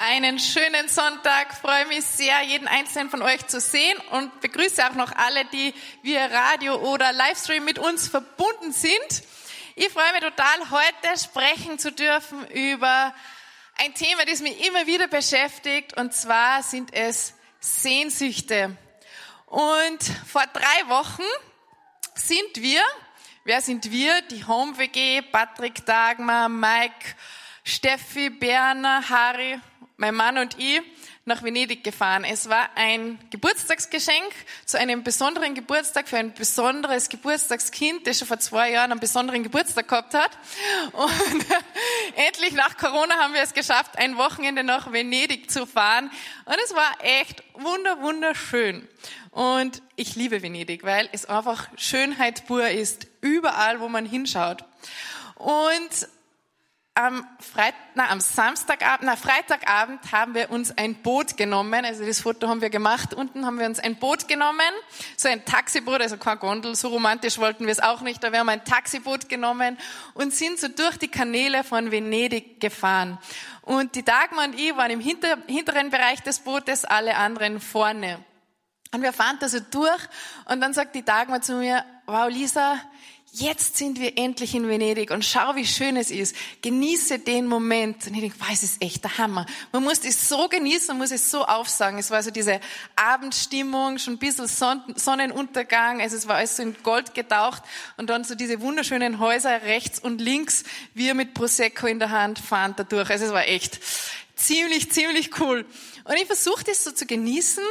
Einen schönen Sonntag. Freue mich sehr, jeden einzelnen von euch zu sehen und begrüße auch noch alle, die via Radio oder Livestream mit uns verbunden sind. Ich freue mich total, heute sprechen zu dürfen über ein Thema, das mich immer wieder beschäftigt, und zwar sind es Sehnsüchte. Und vor drei Wochen sind wir, wer sind wir? Die Home WG, Patrick Dagmar, Mike, Steffi, Berner, Harry mein Mann und ich nach Venedig gefahren. Es war ein Geburtstagsgeschenk zu einem besonderen Geburtstag für ein besonderes Geburtstagskind, das schon vor zwei Jahren einen besonderen Geburtstag gehabt hat. Und endlich nach Corona haben wir es geschafft, ein Wochenende nach Venedig zu fahren. Und es war echt wunder, wunderschön. Und ich liebe Venedig, weil es einfach Schönheit pur ist, überall, wo man hinschaut. Und am, Freit na, am Samstagabend, na, Freitagabend haben wir uns ein Boot genommen. Also das Foto haben wir gemacht. Unten haben wir uns ein Boot genommen. So ein Taxiboot, also kein Gondel. So romantisch wollten wir es auch nicht. Aber wir haben ein Taxiboot genommen und sind so durch die Kanäle von Venedig gefahren. Und die Dagmar und ich waren im hinter, hinteren Bereich des Bootes, alle anderen vorne. Und wir fahren da so durch und dann sagt die Dagmar zu mir, wow Lisa, jetzt sind wir endlich in Venedig und schau, wie schön es ist. Genieße den Moment. Und ich denke, wow, es ist echt der Hammer. Man muss es so genießen, man muss es so aufsagen. Es war so diese Abendstimmung, schon ein bisschen Sonnenuntergang. Also es war alles so in Gold getaucht und dann so diese wunderschönen Häuser rechts und links. Wir mit Prosecco in der Hand fahren da durch. Also es war echt ziemlich, ziemlich cool. Und ich versuche das so zu genießen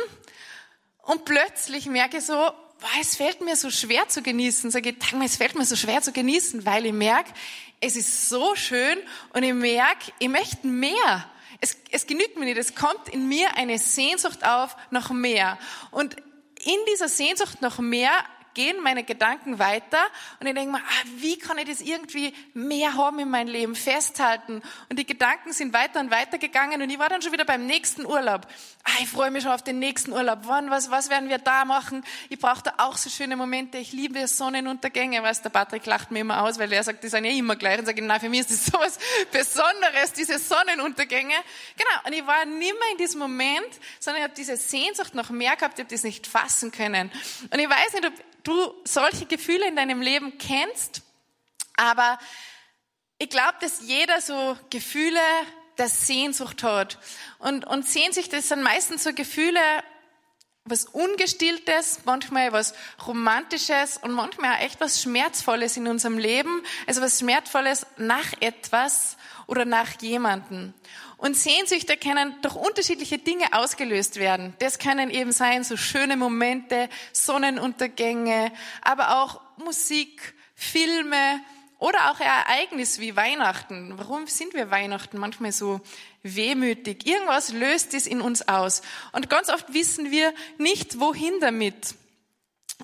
und plötzlich merke ich so, boah, es fällt mir so schwer zu genießen. Sage ich, es fällt mir so schwer zu genießen, weil ich merke, es ist so schön und ich merke, ich möchte mehr. Es, es genügt mir nicht. Es kommt in mir eine Sehnsucht auf nach mehr. Und in dieser Sehnsucht nach mehr gehen meine Gedanken weiter und ich denke mir, ah, wie kann ich das irgendwie mehr haben in meinem Leben, festhalten? Und die Gedanken sind weiter und weiter gegangen und ich war dann schon wieder beim nächsten Urlaub. Ah, ich freue mich schon auf den nächsten Urlaub. Wann, was, was werden wir da machen? Ich brauche da auch so schöne Momente. Ich liebe Sonnenuntergänge. Weißt, der Patrick lacht mir immer aus, weil er sagt, die sind ja immer gleich. Und sage nein, für mich ist das so was Besonderes, diese Sonnenuntergänge. Genau. Und ich war nimmer in diesem Moment, sondern ich habe diese Sehnsucht noch mehr gehabt. Ich habe das nicht fassen können. Und ich weiß nicht, ob du solche Gefühle in deinem Leben kennst, aber ich glaube, dass jeder so Gefühle der Sehnsucht hat. Und, und Sehnsucht, das sind meistens so Gefühle, was Ungestilltes, manchmal was Romantisches und manchmal auch echt was Schmerzvolles in unserem Leben. Also was Schmerzvolles nach etwas oder nach jemanden. Und Sehnsüchte können durch unterschiedliche Dinge ausgelöst werden. Das können eben sein, so schöne Momente, Sonnenuntergänge, aber auch Musik, Filme oder auch ein Ereignis wie Weihnachten. Warum sind wir Weihnachten manchmal so wehmütig? Irgendwas löst es in uns aus. Und ganz oft wissen wir nicht, wohin damit.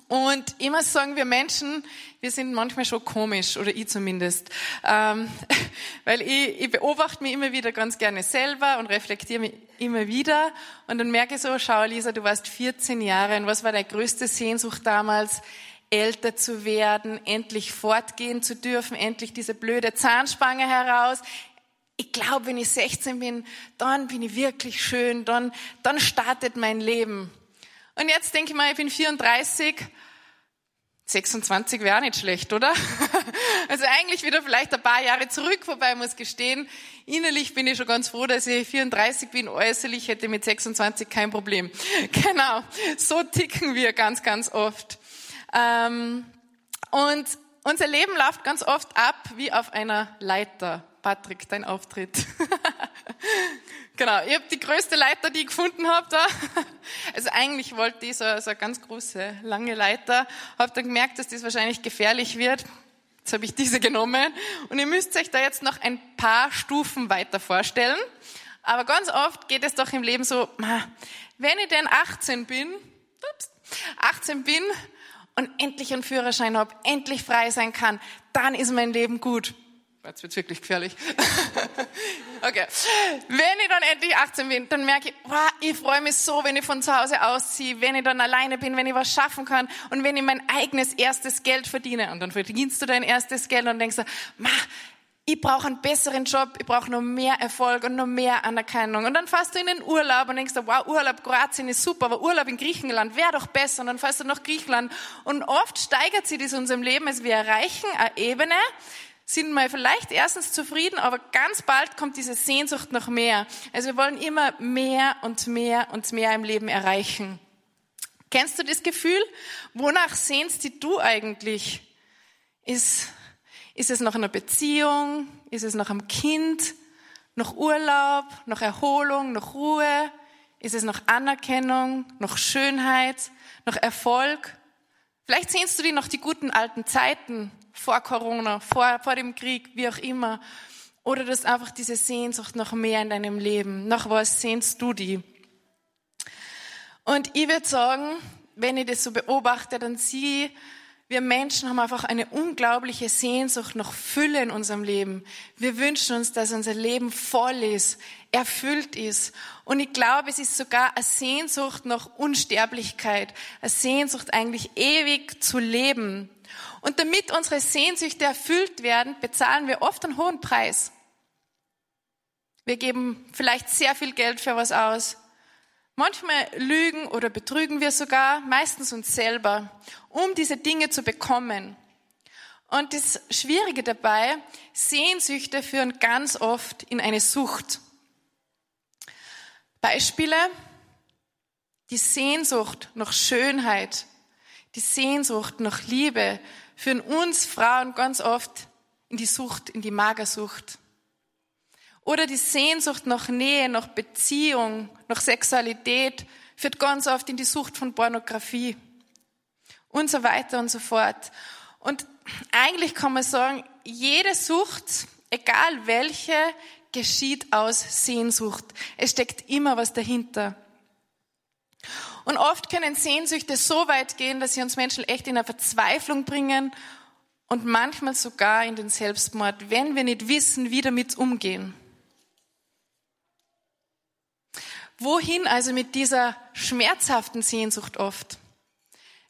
Und immer sagen wir Menschen, wir sind manchmal schon komisch, oder ich zumindest. Ähm, weil ich, ich beobachte mich immer wieder ganz gerne selber und reflektiere mich immer wieder. Und dann merke ich so, schau Lisa, du warst 14 Jahre und was war deine größte Sehnsucht damals? Älter zu werden, endlich fortgehen zu dürfen, endlich diese blöde Zahnspange heraus. Ich glaube, wenn ich 16 bin, dann bin ich wirklich schön, dann, dann startet mein Leben. Und jetzt denke ich mal, ich bin 34, 26 wäre auch nicht schlecht, oder? Also eigentlich wieder vielleicht ein paar Jahre zurück, wobei ich muss gestehen, innerlich bin ich schon ganz froh, dass ich 34 bin, äußerlich hätte mit 26 kein Problem. Genau, so ticken wir ganz, ganz oft. Ähm, und unser Leben läuft ganz oft ab wie auf einer Leiter. Patrick, dein Auftritt. Genau, ich habe die größte Leiter, die ich gefunden habe da. Also eigentlich wollte ich so, so eine ganz große, lange Leiter. Habe dann gemerkt, dass das wahrscheinlich gefährlich wird. Jetzt habe ich diese genommen. Und ihr müsst euch da jetzt noch ein paar Stufen weiter vorstellen. Aber ganz oft geht es doch im Leben so, wenn ich denn 18 bin, ups, 18 bin und endlich einen Führerschein habe, endlich frei sein kann, dann ist mein Leben gut. Jetzt wird's wirklich gefährlich. okay. Wenn ich dann endlich 18 bin, dann merke ich, wow, ich freue mich so, wenn ich von zu Hause ausziehe, wenn ich dann alleine bin, wenn ich was schaffen kann und wenn ich mein eigenes erstes Geld verdiene. Und dann verdienst du dein erstes Geld und denkst, ma, ich brauche einen besseren Job, ich brauche noch mehr Erfolg und noch mehr Anerkennung. Und dann fährst du in den Urlaub und denkst, wow, Urlaub Kroatien ist super, aber Urlaub in Griechenland wäre doch besser. Und dann fährst du nach Griechenland. Und oft steigert sich das in unserem Leben, als wir erreichen eine Ebene, sind mal vielleicht erstens zufrieden, aber ganz bald kommt diese Sehnsucht noch mehr. Also wir wollen immer mehr und mehr und mehr im Leben erreichen. Kennst du das Gefühl? Wonach sehnst du eigentlich? Ist ist es nach einer Beziehung? Ist es nach einem Kind? Nach Urlaub? Nach Erholung? Nach Ruhe? Ist es nach Anerkennung? Nach Schönheit? Nach Erfolg? Vielleicht sehnst du dich nach die guten alten Zeiten vor Corona, vor, vor dem Krieg, wie auch immer. Oder du hast einfach diese Sehnsucht nach mehr in deinem Leben. Nach was sehnst du die? Und ich würde sagen, wenn ich das so beobachte, dann sehe wir Menschen haben einfach eine unglaubliche Sehnsucht nach Fülle in unserem Leben. Wir wünschen uns, dass unser Leben voll ist, erfüllt ist. Und ich glaube, es ist sogar eine Sehnsucht nach Unsterblichkeit, eine Sehnsucht eigentlich ewig zu leben. Und damit unsere Sehnsüchte erfüllt werden, bezahlen wir oft einen hohen Preis. Wir geben vielleicht sehr viel Geld für was aus. Manchmal lügen oder betrügen wir sogar, meistens uns selber, um diese Dinge zu bekommen. Und das Schwierige dabei, Sehnsüchte führen ganz oft in eine Sucht. Beispiele, die Sehnsucht nach Schönheit, die Sehnsucht nach Liebe führen uns Frauen ganz oft in die Sucht, in die Magersucht. Oder die Sehnsucht nach Nähe, nach Beziehung, nach Sexualität führt ganz oft in die Sucht von Pornografie und so weiter und so fort. Und eigentlich kann man sagen, jede Sucht, egal welche, geschieht aus Sehnsucht. Es steckt immer was dahinter. Und oft können Sehnsüchte so weit gehen, dass sie uns Menschen echt in eine Verzweiflung bringen und manchmal sogar in den Selbstmord, wenn wir nicht wissen, wie damit umgehen. Wohin also mit dieser schmerzhaften Sehnsucht oft?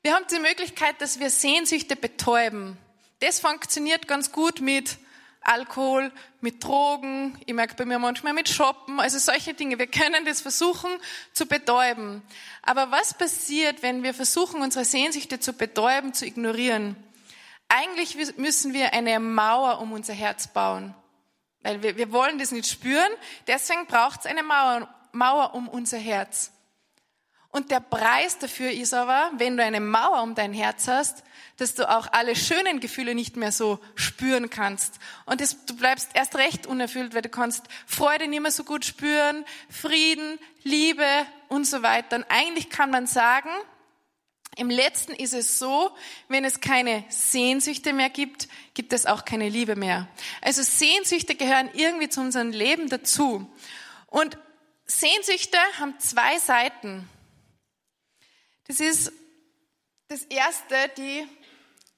Wir haben die Möglichkeit, dass wir Sehnsüchte betäuben. Das funktioniert ganz gut mit Alkohol, mit Drogen, ich merke bei mir manchmal mit Shoppen, also solche Dinge. Wir können das versuchen zu betäuben. Aber was passiert, wenn wir versuchen, unsere Sehnsüchte zu betäuben, zu ignorieren? Eigentlich müssen wir eine Mauer um unser Herz bauen. Weil wir, wir wollen das nicht spüren, deswegen braucht es eine Mauer Mauer um unser Herz. Und der Preis dafür ist aber, wenn du eine Mauer um dein Herz hast, dass du auch alle schönen Gefühle nicht mehr so spüren kannst. Und das, du bleibst erst recht unerfüllt, weil du kannst Freude nicht mehr so gut spüren, Frieden, Liebe und so weiter. Und eigentlich kann man sagen, im letzten ist es so, wenn es keine Sehnsüchte mehr gibt, gibt es auch keine Liebe mehr. Also Sehnsüchte gehören irgendwie zu unserem Leben dazu. Und Sehnsüchte haben zwei Seiten. Das ist das erste, die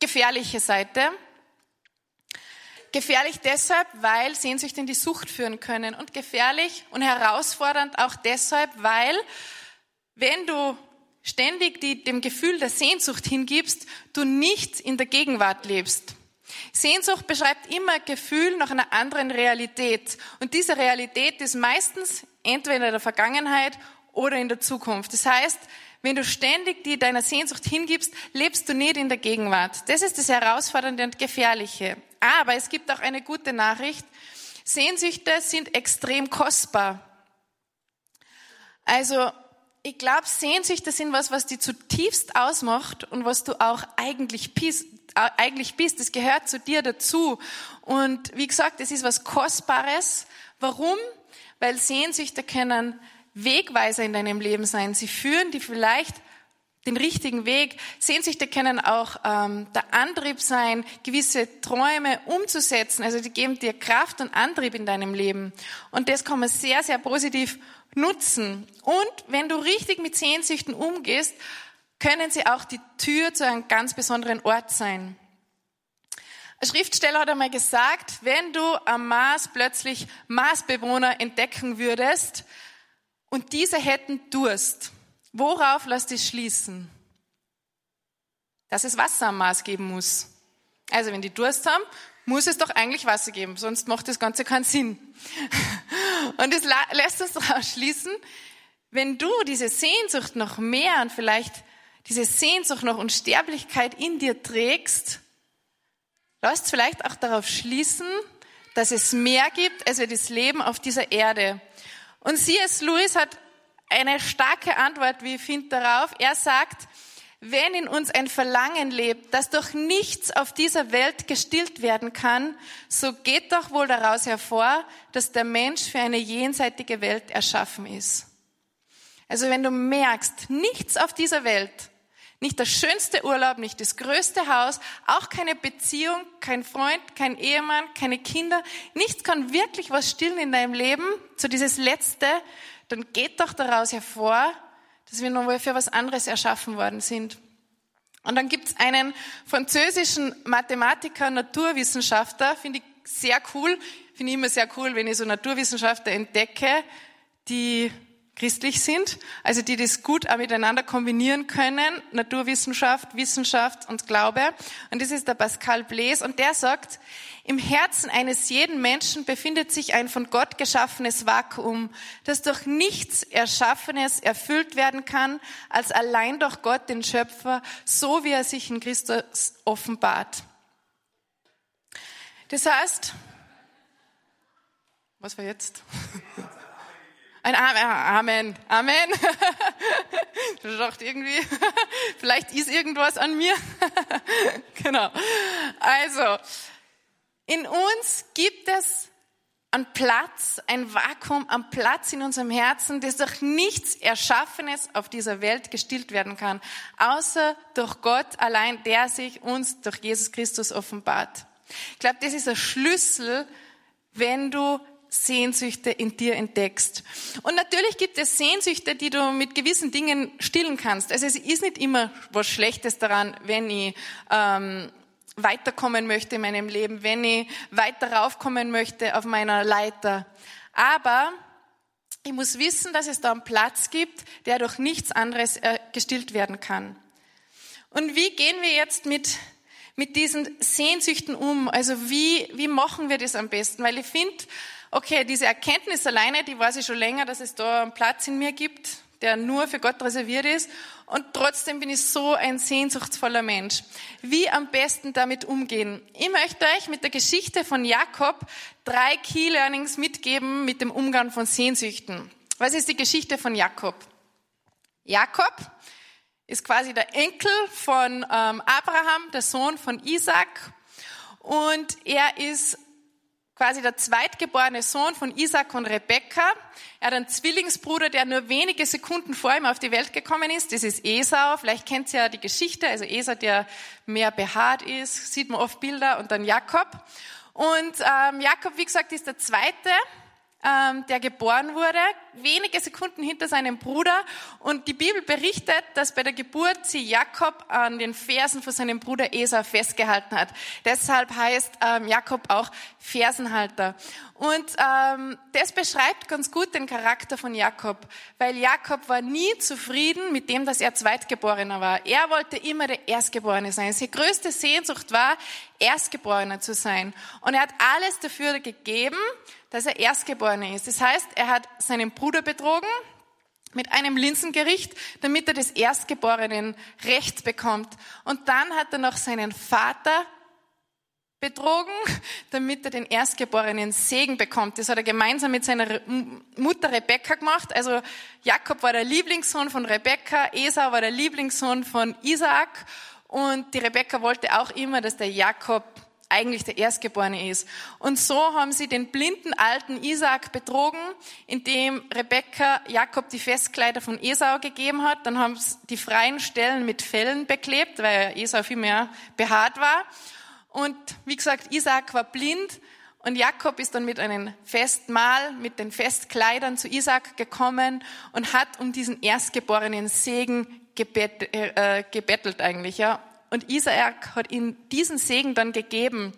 gefährliche Seite. Gefährlich deshalb, weil Sehnsüchte in die Sucht führen können und gefährlich und herausfordernd auch deshalb, weil wenn du ständig die, dem Gefühl der Sehnsucht hingibst, du nicht in der Gegenwart lebst. Sehnsucht beschreibt immer Gefühl nach einer anderen Realität. Und diese Realität ist meistens entweder in der Vergangenheit oder in der Zukunft. Das heißt, wenn du ständig die deiner Sehnsucht hingibst, lebst du nicht in der Gegenwart. Das ist das Herausfordernde und Gefährliche. Aber es gibt auch eine gute Nachricht. Sehnsüchte sind extrem kostbar. Also, ich glaube, Sehnsüchte sind was, was die zutiefst ausmacht und was du auch eigentlich. Eigentlich bist. Das gehört zu dir dazu. Und wie gesagt, es ist was Kostbares. Warum? weil Sehnsüchte können Wegweiser in deinem Leben sein. Sie führen die vielleicht den richtigen Weg. Sehnsüchte können auch ähm, der Antrieb sein, gewisse Träume umzusetzen. Also die geben dir Kraft und Antrieb in deinem Leben. Und das kann man sehr, sehr positiv nutzen. Und wenn du richtig mit Sehnsüchten umgehst, können sie auch die Tür zu einem ganz besonderen Ort sein. Ein Schriftsteller hat einmal gesagt, wenn du am Mars plötzlich Marsbewohner entdecken würdest und diese hätten Durst, worauf lässt dich schließen? Dass es Wasser am Mars geben muss. Also wenn die Durst haben, muss es doch eigentlich Wasser geben, sonst macht das Ganze keinen Sinn. Und es lässt uns daraus schließen, wenn du diese Sehnsucht noch mehr und vielleicht diese Sehnsucht nach Unsterblichkeit in dir trägst, lässt vielleicht auch darauf schließen, dass es mehr gibt als das Leben auf dieser Erde. Und C.S. Lewis hat eine starke Antwort, wie ich finde, darauf. Er sagt, wenn in uns ein Verlangen lebt, das durch nichts auf dieser Welt gestillt werden kann, so geht doch wohl daraus hervor, dass der Mensch für eine jenseitige Welt erschaffen ist. Also wenn du merkst, nichts auf dieser Welt, nicht der schönste Urlaub, nicht das größte Haus, auch keine Beziehung, kein Freund, kein Ehemann, keine Kinder, nichts kann wirklich was stillen in deinem Leben, so dieses Letzte, dann geht doch daraus hervor, dass wir wohl für was anderes erschaffen worden sind. Und dann gibt es einen französischen Mathematiker, Naturwissenschaftler, finde ich sehr cool, finde ich immer sehr cool, wenn ich so Naturwissenschaftler entdecke, die christlich sind, also die das gut auch miteinander kombinieren können, Naturwissenschaft, Wissenschaft und Glaube. Und das ist der Pascal Blaise und der sagt, im Herzen eines jeden Menschen befindet sich ein von Gott geschaffenes Vakuum, das durch nichts Erschaffenes erfüllt werden kann, als allein durch Gott, den Schöpfer, so wie er sich in Christus offenbart. Das heißt, was war jetzt? Ein Amen. Amen. Dachte irgendwie, vielleicht ist irgendwas an mir. Genau. Also, in uns gibt es einen Platz, ein Vakuum, einen Platz in unserem Herzen, das durch nichts Erschaffenes auf dieser Welt gestillt werden kann, außer durch Gott allein, der sich uns durch Jesus Christus offenbart. Ich glaube, das ist ein Schlüssel, wenn du Sehnsüchte in dir entdeckst. Und natürlich gibt es Sehnsüchte, die du mit gewissen Dingen stillen kannst. Also es ist nicht immer was Schlechtes daran, wenn ich ähm, weiterkommen möchte in meinem Leben, wenn ich weiter raufkommen möchte auf meiner Leiter. Aber ich muss wissen, dass es da einen Platz gibt, der durch nichts anderes äh, gestillt werden kann. Und wie gehen wir jetzt mit mit diesen Sehnsüchten um? Also wie, wie machen wir das am besten? Weil ich finde, okay, diese Erkenntnis alleine, die weiß ich schon länger, dass es da einen Platz in mir gibt, der nur für Gott reserviert ist. Und trotzdem bin ich so ein sehnsuchtsvoller Mensch. Wie am besten damit umgehen? Ich möchte euch mit der Geschichte von Jakob drei Key Learnings mitgeben mit dem Umgang von Sehnsüchten. Was ist die Geschichte von Jakob? Jakob ist quasi der Enkel von ähm, Abraham, der Sohn von Isaac. Und er ist quasi der zweitgeborene Sohn von Isaac und Rebekka. Er hat einen Zwillingsbruder, der nur wenige Sekunden vor ihm auf die Welt gekommen ist. Das ist Esau. Vielleicht kennt ihr ja die Geschichte. Also Esau, der mehr behaart ist, sieht man oft Bilder. Und dann Jakob. Und ähm, Jakob, wie gesagt, ist der zweite ähm, der geboren wurde, wenige Sekunden hinter seinem Bruder. Und die Bibel berichtet, dass bei der Geburt sie Jakob an den Fersen von seinem Bruder Esau festgehalten hat. Deshalb heißt ähm, Jakob auch Fersenhalter. Und ähm, das beschreibt ganz gut den Charakter von Jakob, weil Jakob war nie zufrieden mit dem, dass er Zweitgeborener war. Er wollte immer der Erstgeborene sein. Seine größte Sehnsucht war, Erstgeborener zu sein. Und er hat alles dafür gegeben, dass er Erstgeborener ist. Das heißt, er hat seinen Bruder betrogen mit einem Linsengericht, damit er des Erstgeborenen Recht bekommt. Und dann hat er noch seinen Vater betrogen, damit er den erstgeborenen Segen bekommt. Das hat er gemeinsam mit seiner Mutter Rebekka gemacht. Also Jakob war der Lieblingssohn von Rebekka, Esau war der Lieblingssohn von Isaak und die Rebekka wollte auch immer, dass der Jakob eigentlich der Erstgeborene ist. Und so haben sie den blinden alten Isaac betrogen, indem Rebekka Jakob die Festkleider von Esau gegeben hat. Dann haben sie die freien Stellen mit Fellen beklebt, weil Esau viel mehr behaart war. Und wie gesagt, Isaac war blind und Jakob ist dann mit einem Festmahl, mit den Festkleidern zu Isaac gekommen und hat um diesen erstgeborenen Segen gebet, äh, gebettelt eigentlich, ja. Und Isaac hat ihm diesen Segen dann gegeben.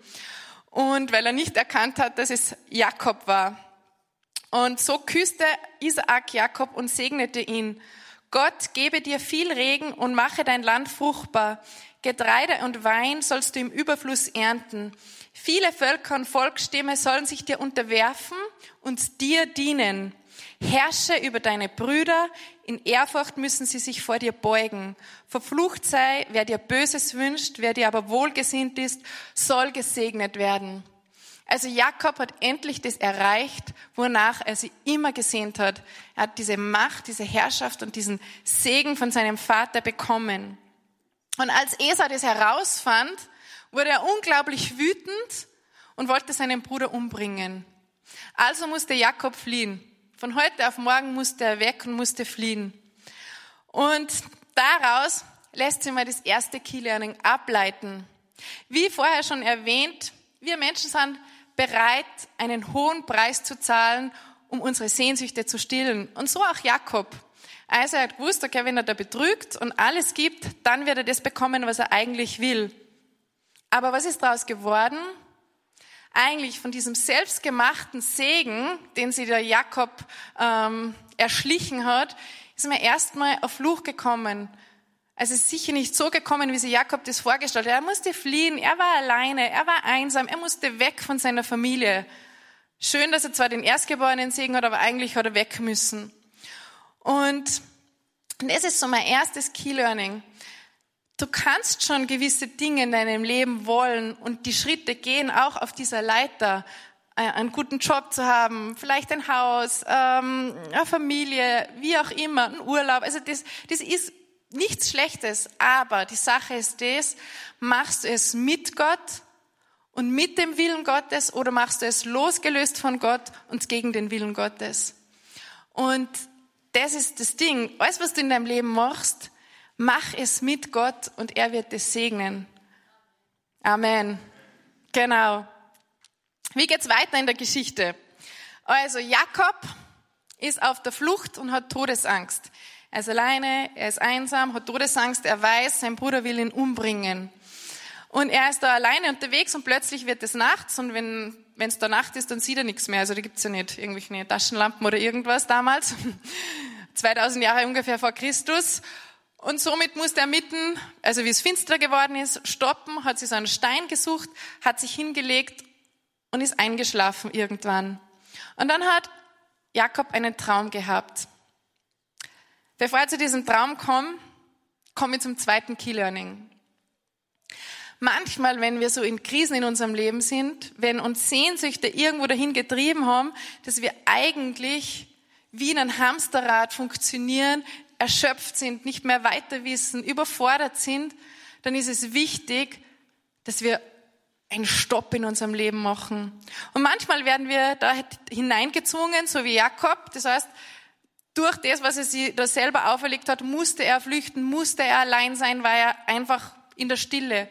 Und weil er nicht erkannt hat, dass es Jakob war. Und so küsste Isaac Jakob und segnete ihn. Gott gebe dir viel Regen und mache dein Land fruchtbar. Getreide und Wein sollst du im Überfluss ernten. Viele Völker und Volksstämme sollen sich dir unterwerfen und dir dienen. Herrsche über deine Brüder, in Ehrfurcht müssen sie sich vor dir beugen. Verflucht sei, wer dir Böses wünscht, wer dir aber wohlgesinnt ist, soll gesegnet werden. Also Jakob hat endlich das erreicht, wonach er sie immer gesehnt hat. Er hat diese Macht, diese Herrschaft und diesen Segen von seinem Vater bekommen. Und als Esau das herausfand, wurde er unglaublich wütend und wollte seinen Bruder umbringen. Also musste Jakob fliehen. Von heute auf morgen musste er weg und musste fliehen. Und daraus lässt sich mal das erste Key-Learning ableiten. Wie vorher schon erwähnt, wir Menschen sind bereit, einen hohen Preis zu zahlen, um unsere Sehnsüchte zu stillen. Und so auch Jakob. Also er hat gewusst, okay, wenn er da betrügt und alles gibt, dann wird er das bekommen, was er eigentlich will. Aber was ist daraus geworden? eigentlich von diesem selbstgemachten Segen, den sie der Jakob ähm, erschlichen hat, ist mir erstmal auf Fluch gekommen. Also es ist sicher nicht so gekommen, wie sie Jakob das vorgestellt hat. Er musste fliehen, er war alleine, er war einsam, er musste weg von seiner Familie. Schön, dass er zwar den erstgeborenen Segen hat, aber eigentlich hat er weg müssen. Und das ist so mein erstes Key Learning. Du kannst schon gewisse Dinge in deinem Leben wollen und die Schritte gehen auch auf dieser Leiter, äh, einen guten Job zu haben, vielleicht ein Haus, ähm, eine Familie, wie auch immer, ein Urlaub. Also das, das ist nichts Schlechtes, aber die Sache ist das, machst du es mit Gott und mit dem Willen Gottes oder machst du es losgelöst von Gott und gegen den Willen Gottes? Und das ist das Ding. Alles, was du in deinem Leben machst, Mach es mit Gott und er wird es segnen. Amen. Genau. Wie geht's weiter in der Geschichte? Also Jakob ist auf der Flucht und hat Todesangst. Er ist alleine, er ist einsam, hat Todesangst, er weiß, sein Bruder will ihn umbringen. Und er ist da alleine unterwegs und plötzlich wird es nachts und wenn wenn es da Nacht ist, dann sieht er nichts mehr. Also da gibt's ja nicht irgendwelche Taschenlampen oder irgendwas damals. 2000 Jahre ungefähr vor Christus. Und somit musste er mitten, also wie es finster geworden ist, stoppen, hat sich so einen Stein gesucht, hat sich hingelegt und ist eingeschlafen irgendwann. Und dann hat Jakob einen Traum gehabt. Bevor ich zu diesem Traum komme, komme ich zum zweiten Key Learning. Manchmal, wenn wir so in Krisen in unserem Leben sind, wenn uns Sehnsüchte irgendwo dahin getrieben haben, dass wir eigentlich wie in einem Hamsterrad funktionieren, erschöpft sind, nicht mehr weiter wissen, überfordert sind, dann ist es wichtig, dass wir einen Stopp in unserem Leben machen. Und manchmal werden wir da hineingezwungen, so wie Jakob. Das heißt, durch das, was er sich da selber auferlegt hat, musste er flüchten, musste er allein sein, war er einfach in der Stille.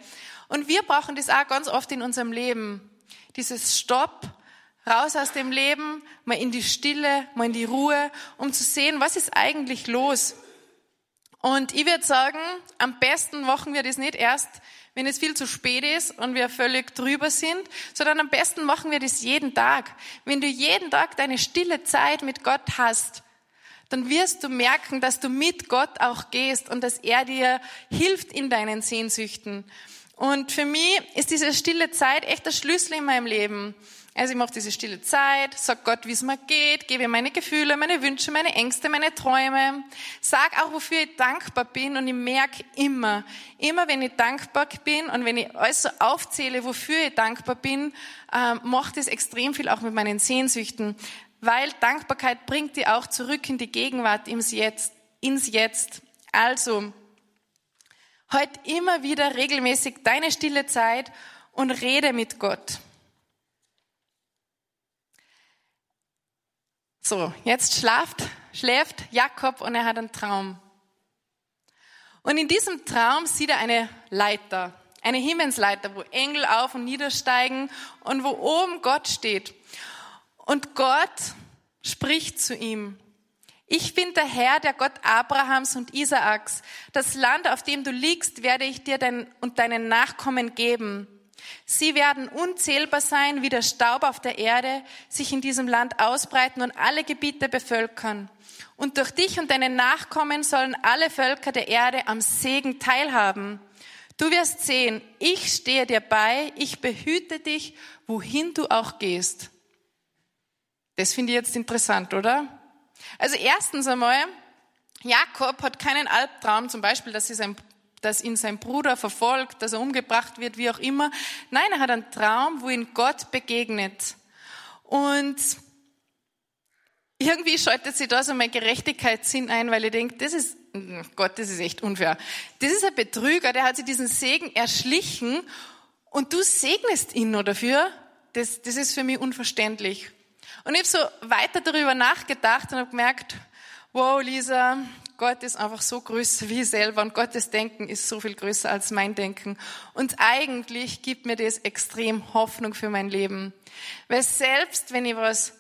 Und wir brauchen das auch ganz oft in unserem Leben. Dieses Stopp, raus aus dem Leben, mal in die Stille, mal in die Ruhe, um zu sehen, was ist eigentlich los. Und ich würde sagen, am besten machen wir das nicht erst, wenn es viel zu spät ist und wir völlig drüber sind, sondern am besten machen wir das jeden Tag. Wenn du jeden Tag deine stille Zeit mit Gott hast, dann wirst du merken, dass du mit Gott auch gehst und dass er dir hilft in deinen Sehnsüchten. Und für mich ist diese stille Zeit echt der Schlüssel in meinem Leben. Also ich mache diese stille Zeit, sag Gott, wie es mir geht, gebe meine Gefühle, meine Wünsche, meine Ängste, meine Träume. Sag auch, wofür ich dankbar bin und ich merke immer, immer wenn ich dankbar bin und wenn ich alles so aufzähle, wofür ich dankbar bin, äh, macht es extrem viel auch mit meinen Sehnsüchten, weil Dankbarkeit bringt die auch zurück in die Gegenwart, ins Jetzt, ins Jetzt. Also, heute immer wieder regelmäßig deine stille Zeit und rede mit Gott. So, jetzt schlaft, schläft Jakob und er hat einen Traum. Und in diesem Traum sieht er eine Leiter, eine Himmelsleiter, wo Engel auf und niedersteigen und wo oben Gott steht. Und Gott spricht zu ihm. Ich bin der Herr, der Gott Abrahams und Isaaks. Das Land, auf dem du liegst, werde ich dir dein, und deinen Nachkommen geben. Sie werden unzählbar sein wie der Staub auf der Erde, sich in diesem Land ausbreiten und alle Gebiete bevölkern. Und durch dich und deine Nachkommen sollen alle Völker der Erde am Segen teilhaben. Du wirst sehen, ich stehe dir bei, ich behüte dich, wohin du auch gehst. Das finde ich jetzt interessant, oder? Also erstens einmal, Jakob hat keinen Albtraum, zum Beispiel, dass, sein, dass ihn sein Bruder verfolgt, dass er umgebracht wird, wie auch immer. Nein, er hat einen Traum, wo ihn Gott begegnet. Und irgendwie schaltet sich da so mein Gerechtigkeitssinn ein, weil ich denke, das ist, Gott, das ist echt unfair. Das ist ein Betrüger, der hat sich diesen Segen erschlichen und du segnest ihn nur dafür. Das, das ist für mich unverständlich. Und ich habe so weiter darüber nachgedacht und habe gemerkt, wow, Lisa, Gott ist einfach so größer wie ich selber und Gottes Denken ist so viel größer als mein Denken. Und eigentlich gibt mir das extrem Hoffnung für mein Leben. Weil selbst wenn ich was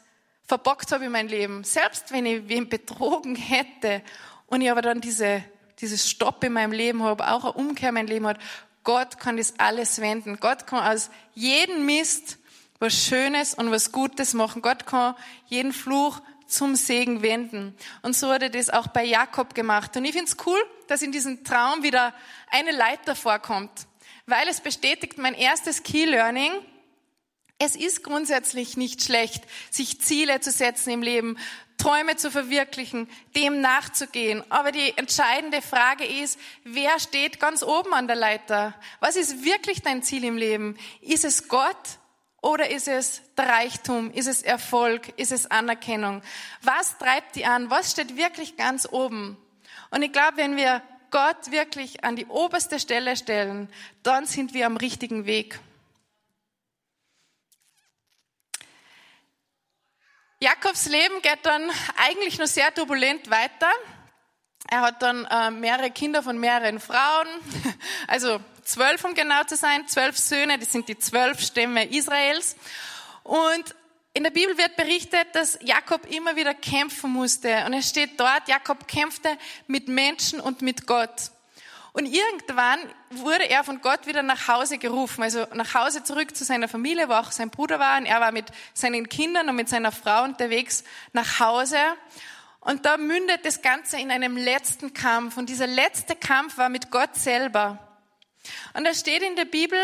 verbockt habe in mein Leben, selbst wenn ich wen betrogen hätte und ich aber dann diese, dieses Stopp in meinem Leben habe, auch eine Umkehr in mein Leben hat, Gott kann das alles wenden. Gott kann aus jedem Mist was Schönes und was Gutes machen. Gott kann jeden Fluch zum Segen wenden. Und so er das auch bei Jakob gemacht. Und ich finde es cool, dass in diesem Traum wieder eine Leiter vorkommt, weil es bestätigt mein erstes Key Learning. Es ist grundsätzlich nicht schlecht, sich Ziele zu setzen im Leben, Träume zu verwirklichen, dem nachzugehen. Aber die entscheidende Frage ist, wer steht ganz oben an der Leiter? Was ist wirklich dein Ziel im Leben? Ist es Gott oder ist es der Reichtum? Ist es Erfolg? Ist es Anerkennung? Was treibt die an? Was steht wirklich ganz oben? Und ich glaube, wenn wir Gott wirklich an die oberste Stelle stellen, dann sind wir am richtigen Weg. Jakobs Leben geht dann eigentlich nur sehr turbulent weiter. Er hat dann äh, mehrere Kinder von mehreren Frauen, also zwölf um genau zu sein, zwölf Söhne, das sind die zwölf Stämme Israels. Und in der Bibel wird berichtet, dass Jakob immer wieder kämpfen musste. Und es steht dort, Jakob kämpfte mit Menschen und mit Gott. Und irgendwann wurde er von Gott wieder nach Hause gerufen, also nach Hause zurück zu seiner Familie, wo auch sein Bruder war. Und er war mit seinen Kindern und mit seiner Frau unterwegs nach Hause. Und da mündet das Ganze in einem letzten Kampf. Und dieser letzte Kampf war mit Gott selber. Und da steht in der Bibel,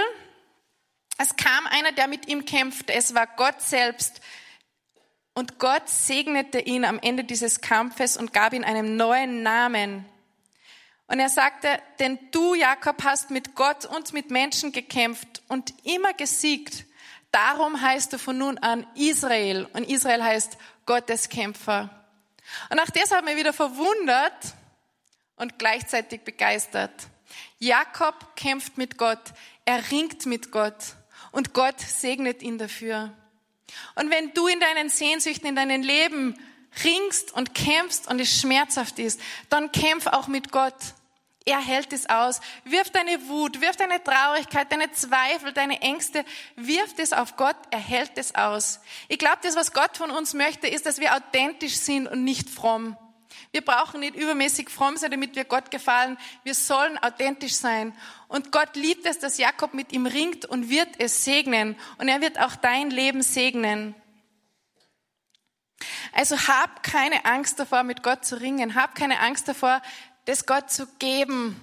es kam einer, der mit ihm kämpfte. Es war Gott selbst. Und Gott segnete ihn am Ende dieses Kampfes und gab ihm einen neuen Namen. Und er sagte, denn du, Jakob, hast mit Gott und mit Menschen gekämpft und immer gesiegt. Darum heißt du von nun an Israel. Und Israel heißt Gotteskämpfer. Und auch das hat mich wieder verwundert und gleichzeitig begeistert. Jakob kämpft mit Gott, er ringt mit Gott und Gott segnet ihn dafür. Und wenn du in deinen Sehnsüchten, in deinem Leben ringst und kämpfst und es schmerzhaft ist, dann kämpf auch mit Gott. Er hält es aus. Wirf deine Wut, wirf deine Traurigkeit, deine Zweifel, deine Ängste, wirf es auf Gott. Er hält es aus. Ich glaube, das, was Gott von uns möchte, ist, dass wir authentisch sind und nicht fromm. Wir brauchen nicht übermäßig fromm sein, damit wir Gott gefallen. Wir sollen authentisch sein. Und Gott liebt es, dass Jakob mit ihm ringt und wird es segnen. Und er wird auch dein Leben segnen. Also hab keine Angst davor, mit Gott zu ringen. Hab keine Angst davor, das Gott zu geben.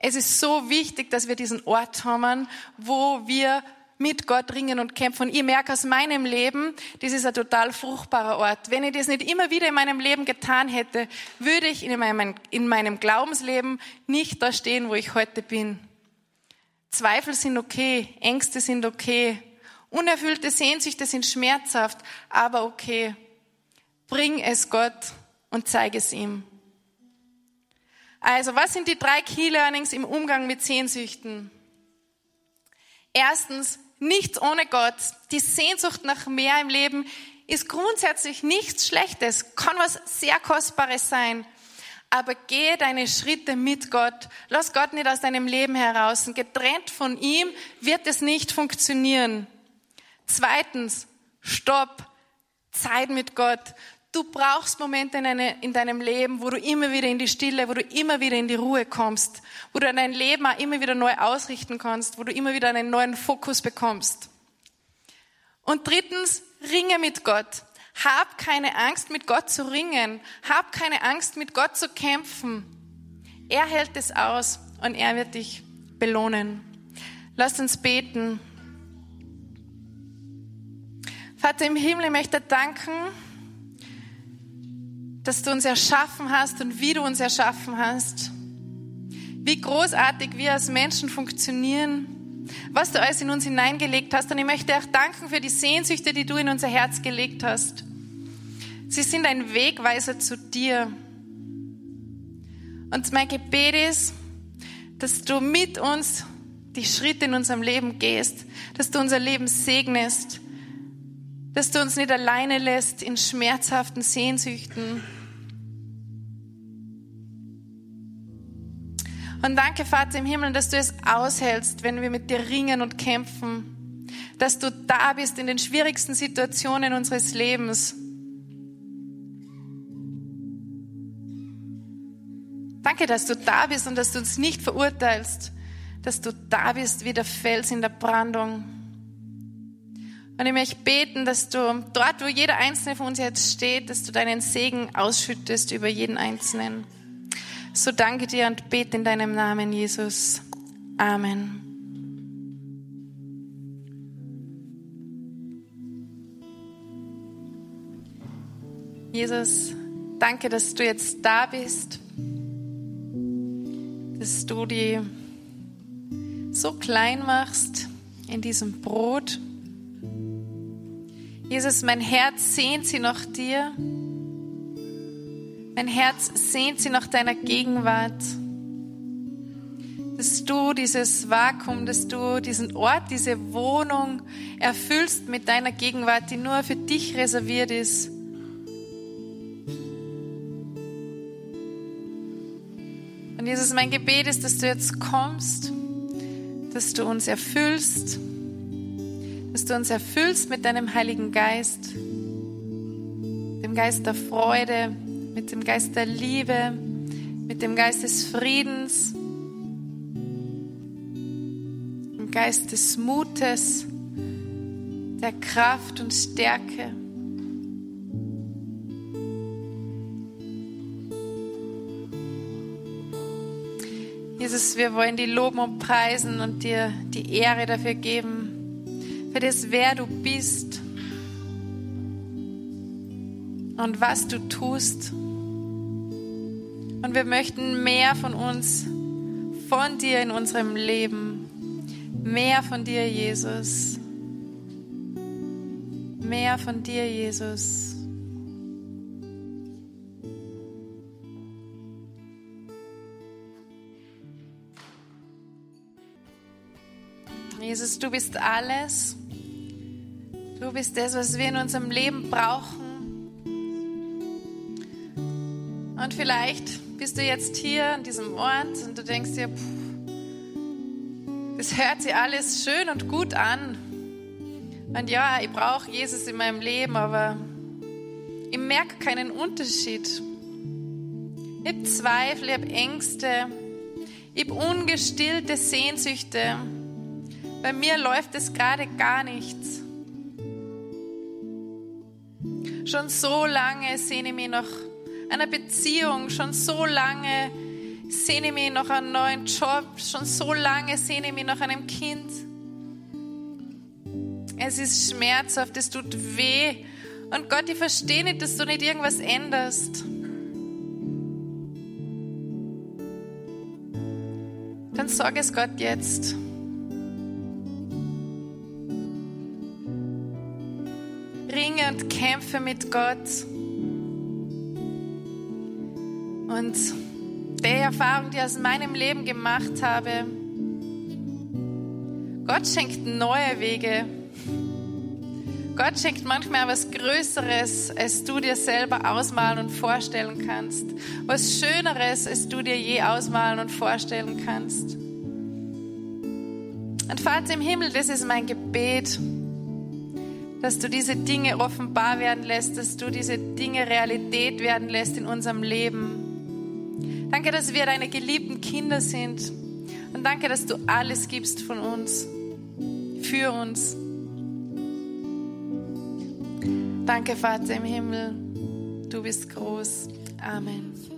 Es ist so wichtig, dass wir diesen Ort haben, wo wir mit Gott ringen und kämpfen. Und ich merke aus meinem Leben, das ist ein total fruchtbarer Ort. Wenn ich das nicht immer wieder in meinem Leben getan hätte, würde ich in meinem, in meinem Glaubensleben nicht da stehen, wo ich heute bin. Zweifel sind okay, Ängste sind okay, unerfüllte Sehnsüchte sind schmerzhaft, aber okay. Bring es Gott und zeige es ihm. Also, was sind die drei Key Learnings im Umgang mit Sehnsüchten? Erstens, nichts ohne Gott. Die Sehnsucht nach mehr im Leben ist grundsätzlich nichts Schlechtes, kann was sehr Kostbares sein. Aber gehe deine Schritte mit Gott. Lass Gott nicht aus deinem Leben heraus. Und getrennt von ihm wird es nicht funktionieren. Zweitens, stopp. Zeit mit Gott. Du brauchst Momente in, eine, in, deinem Leben, wo du immer wieder in die Stille, wo du immer wieder in die Ruhe kommst, wo du dein Leben auch immer wieder neu ausrichten kannst, wo du immer wieder einen neuen Fokus bekommst. Und drittens, ringe mit Gott. Hab keine Angst, mit Gott zu ringen. Hab keine Angst, mit Gott zu kämpfen. Er hält es aus und er wird dich belohnen. Lass uns beten. Vater im Himmel, ich möchte danken, dass du uns erschaffen hast und wie du uns erschaffen hast. Wie großartig wir als Menschen funktionieren, was du alles in uns hineingelegt hast. Und ich möchte auch danken für die Sehnsüchte, die du in unser Herz gelegt hast. Sie sind ein Wegweiser zu dir. Und mein Gebet ist, dass du mit uns die Schritte in unserem Leben gehst, dass du unser Leben segnest, dass du uns nicht alleine lässt in schmerzhaften Sehnsüchten. Und danke, Vater im Himmel, dass du es aushältst, wenn wir mit dir ringen und kämpfen, dass du da bist in den schwierigsten Situationen unseres Lebens. Danke, dass du da bist und dass du uns nicht verurteilst, dass du da bist wie der Fels in der Brandung. Und ich möchte beten, dass du dort, wo jeder Einzelne von uns jetzt steht, dass du deinen Segen ausschüttest über jeden Einzelnen. So danke dir und bete in deinem Namen, Jesus. Amen. Jesus, danke, dass du jetzt da bist dass du die so klein machst in diesem Brot. Jesus, mein Herz sehnt sie nach dir. Mein Herz sehnt sie nach deiner Gegenwart. Dass du dieses Vakuum, dass du diesen Ort, diese Wohnung erfüllst mit deiner Gegenwart, die nur für dich reserviert ist. Jesus, mein Gebet ist, dass du jetzt kommst, dass du uns erfüllst, dass du uns erfüllst mit deinem Heiligen Geist, dem Geist der Freude, mit dem Geist der Liebe, mit dem Geist des Friedens, dem Geist des Mutes, der Kraft und Stärke. Jesus, wir wollen dir loben und preisen und dir die Ehre dafür geben, für das, wer du bist und was du tust. Und wir möchten mehr von uns, von dir in unserem Leben. Mehr von dir, Jesus. Mehr von dir, Jesus. Jesus, du bist alles. Du bist das, was wir in unserem Leben brauchen. Und vielleicht bist du jetzt hier an diesem Ort und du denkst dir, das hört sich alles schön und gut an. Und ja, ich brauche Jesus in meinem Leben, aber ich merke keinen Unterschied. Ich habe Zweifel, ich habe Ängste, ich habe ungestillte Sehnsüchte. Bei mir läuft es gerade gar nichts. Schon so lange sehne ich mich nach einer Beziehung, schon so lange sehne ich mich nach einem neuen Job, schon so lange sehne ich mich nach einem Kind. Es ist schmerzhaft, es tut weh. Und Gott, ich verstehe nicht, dass du nicht irgendwas änderst. Dann sag es Gott jetzt. ringe und kämpfe mit Gott. Und die Erfahrung, die ich aus meinem Leben gemacht habe, Gott schenkt neue Wege. Gott schenkt manchmal was Größeres, als du dir selber ausmalen und vorstellen kannst. Was Schöneres, als du dir je ausmalen und vorstellen kannst. Und Vater im Himmel, das ist mein Gebet dass du diese Dinge offenbar werden lässt, dass du diese Dinge Realität werden lässt in unserem Leben. Danke, dass wir deine geliebten Kinder sind. Und danke, dass du alles gibst von uns, für uns. Danke, Vater im Himmel. Du bist groß. Amen.